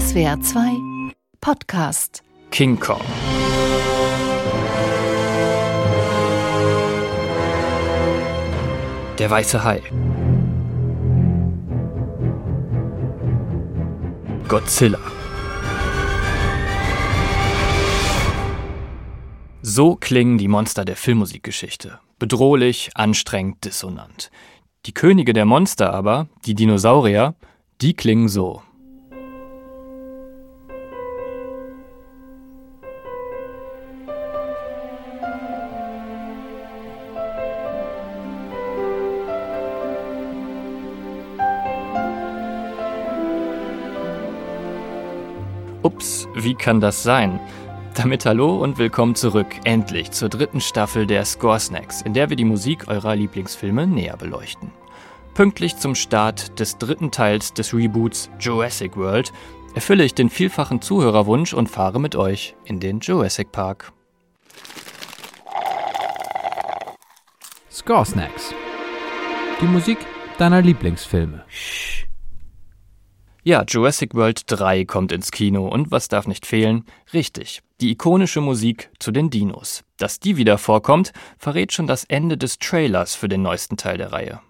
SWR 2 Podcast King Kong. Der weiße Hai. Godzilla. So klingen die Monster der Filmmusikgeschichte. Bedrohlich, anstrengend, dissonant. Die Könige der Monster aber, die Dinosaurier, die klingen so. Ups, wie kann das sein? Damit hallo und willkommen zurück, endlich zur dritten Staffel der Score Snacks, in der wir die Musik eurer Lieblingsfilme näher beleuchten. Pünktlich zum Start des dritten Teils des Reboots Jurassic World erfülle ich den vielfachen Zuhörerwunsch und fahre mit euch in den Jurassic Park. Score Snacks. Die Musik deiner Lieblingsfilme. Ja, Jurassic World 3 kommt ins Kino und was darf nicht fehlen? Richtig, die ikonische Musik zu den Dinos. Dass die wieder vorkommt, verrät schon das Ende des Trailers für den neuesten Teil der Reihe.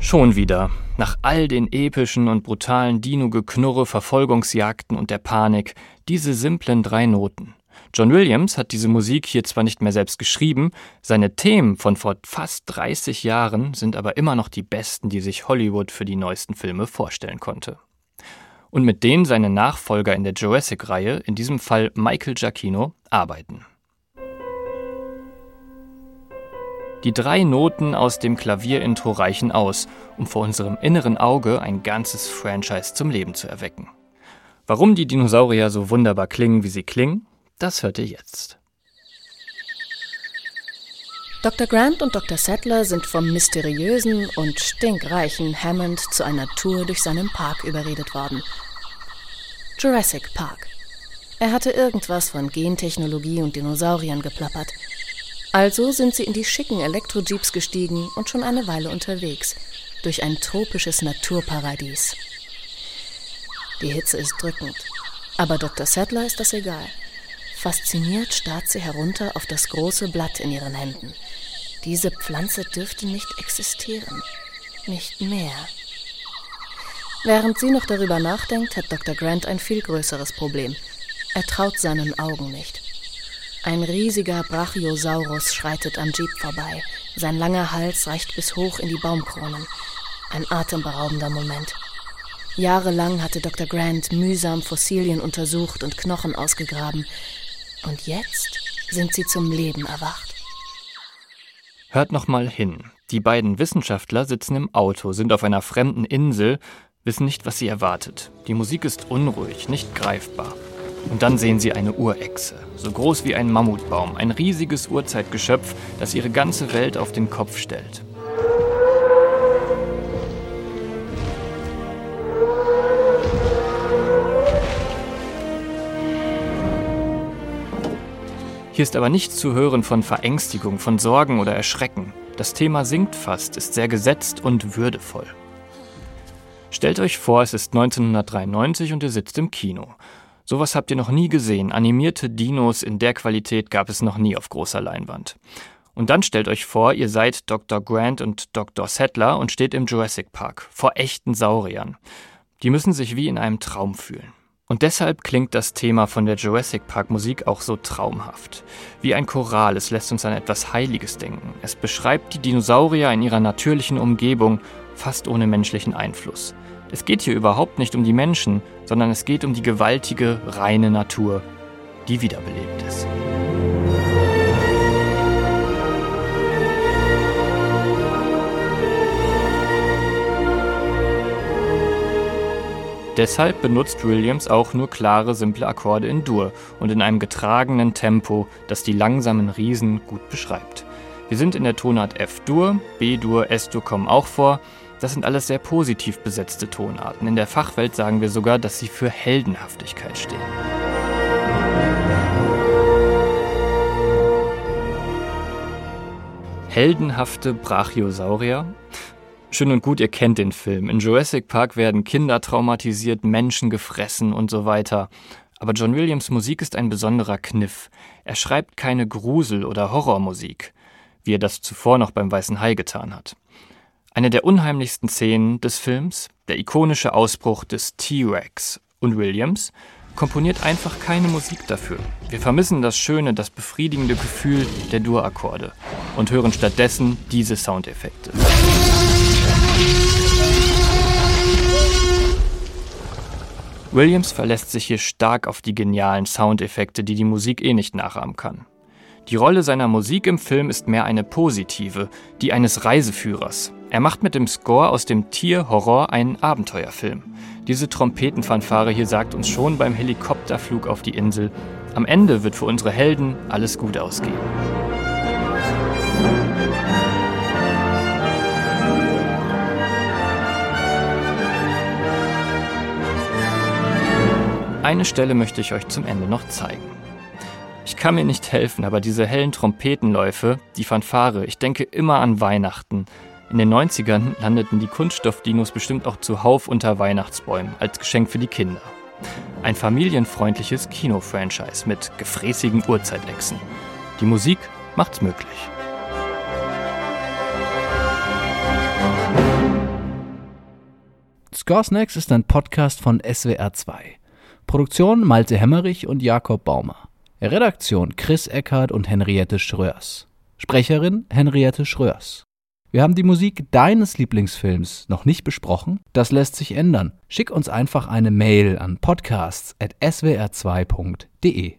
Schon wieder. Nach all den epischen und brutalen Dino-Geknurre, Verfolgungsjagden und der Panik, diese simplen drei Noten. John Williams hat diese Musik hier zwar nicht mehr selbst geschrieben, seine Themen von vor fast 30 Jahren sind aber immer noch die besten, die sich Hollywood für die neuesten Filme vorstellen konnte. Und mit denen seine Nachfolger in der Jurassic-Reihe, in diesem Fall Michael Giacchino, arbeiten. Die drei Noten aus dem Klavierintro reichen aus, um vor unserem inneren Auge ein ganzes Franchise zum Leben zu erwecken. Warum die Dinosaurier so wunderbar klingen, wie sie klingen, das hört ihr jetzt. Dr. Grant und Dr. Sattler sind vom mysteriösen und stinkreichen Hammond zu einer Tour durch seinen Park überredet worden. Jurassic Park. Er hatte irgendwas von Gentechnologie und Dinosauriern geplappert. Also sind sie in die schicken Elektrojeeps gestiegen und schon eine Weile unterwegs, durch ein tropisches Naturparadies. Die Hitze ist drückend, aber Dr. Sattler ist das egal. Fasziniert starrt sie herunter auf das große Blatt in ihren Händen. Diese Pflanze dürfte nicht existieren. Nicht mehr. Während sie noch darüber nachdenkt, hat Dr. Grant ein viel größeres Problem. Er traut seinen Augen nicht. Ein riesiger Brachiosaurus schreitet am Jeep vorbei. Sein langer Hals reicht bis hoch in die Baumkronen. Ein atemberaubender Moment. Jahrelang hatte Dr. Grant mühsam Fossilien untersucht und Knochen ausgegraben. Und jetzt sind sie zum Leben erwacht. Hört noch mal hin. Die beiden Wissenschaftler sitzen im Auto, sind auf einer fremden Insel, wissen nicht, was sie erwartet. Die Musik ist unruhig, nicht greifbar. Und dann sehen sie eine Urechse, so groß wie ein Mammutbaum, ein riesiges Urzeitgeschöpf, das ihre ganze Welt auf den Kopf stellt. Hier ist aber nichts zu hören von Verängstigung, von Sorgen oder Erschrecken. Das Thema singt fast, ist sehr gesetzt und würdevoll. Stellt euch vor, es ist 1993 und ihr sitzt im Kino. Sowas habt ihr noch nie gesehen. Animierte Dinos in der Qualität gab es noch nie auf großer Leinwand. Und dann stellt euch vor, ihr seid Dr. Grant und Dr. Settler und steht im Jurassic Park vor echten Sauriern. Die müssen sich wie in einem Traum fühlen. Und deshalb klingt das Thema von der Jurassic Park Musik auch so traumhaft. Wie ein Choral, es lässt uns an etwas Heiliges denken. Es beschreibt die Dinosaurier in ihrer natürlichen Umgebung, fast ohne menschlichen Einfluss. Es geht hier überhaupt nicht um die Menschen, sondern es geht um die gewaltige, reine Natur, die wiederbelebt ist. Deshalb benutzt Williams auch nur klare, simple Akkorde in Dur und in einem getragenen Tempo, das die langsamen Riesen gut beschreibt. Wir sind in der Tonart F-Dur, B-Dur, S-Dur kommen auch vor. Das sind alles sehr positiv besetzte Tonarten. In der Fachwelt sagen wir sogar, dass sie für Heldenhaftigkeit stehen. Heldenhafte Brachiosaurier? Schön und gut, ihr kennt den Film. In Jurassic Park werden Kinder traumatisiert, Menschen gefressen und so weiter. Aber John Williams Musik ist ein besonderer Kniff. Er schreibt keine Grusel- oder Horrormusik, wie er das zuvor noch beim Weißen Hai getan hat. Eine der unheimlichsten Szenen des Films, der ikonische Ausbruch des T-Rex und Williams, komponiert einfach keine Musik dafür. Wir vermissen das schöne, das befriedigende Gefühl der Dur-Akkorde und hören stattdessen diese Soundeffekte. Williams verlässt sich hier stark auf die genialen Soundeffekte, die die Musik eh nicht nachahmen kann. Die Rolle seiner Musik im Film ist mehr eine positive, die eines Reiseführers. Er macht mit dem Score aus dem Tierhorror einen Abenteuerfilm. Diese Trompetenfanfare hier sagt uns schon beim Helikopterflug auf die Insel, am Ende wird für unsere Helden alles gut ausgehen. Eine Stelle möchte ich euch zum Ende noch zeigen. Ich kann mir nicht helfen, aber diese hellen Trompetenläufe, die Fanfare, ich denke immer an Weihnachten. In den 90ern landeten die Kunststoffdinos bestimmt auch zuhauf unter Weihnachtsbäumen als Geschenk für die Kinder. Ein familienfreundliches Kino-Franchise mit gefräßigen Uhrzeitlexen. Die Musik macht's möglich. Score Snacks ist ein Podcast von SWR2. Produktion Malte Hemmerich und Jakob Baumer. Redaktion Chris Eckhardt und Henriette Schröers. Sprecherin Henriette Schröers. Wir haben die Musik deines Lieblingsfilms noch nicht besprochen. Das lässt sich ändern. Schick uns einfach eine Mail an podcasts.swr2.de.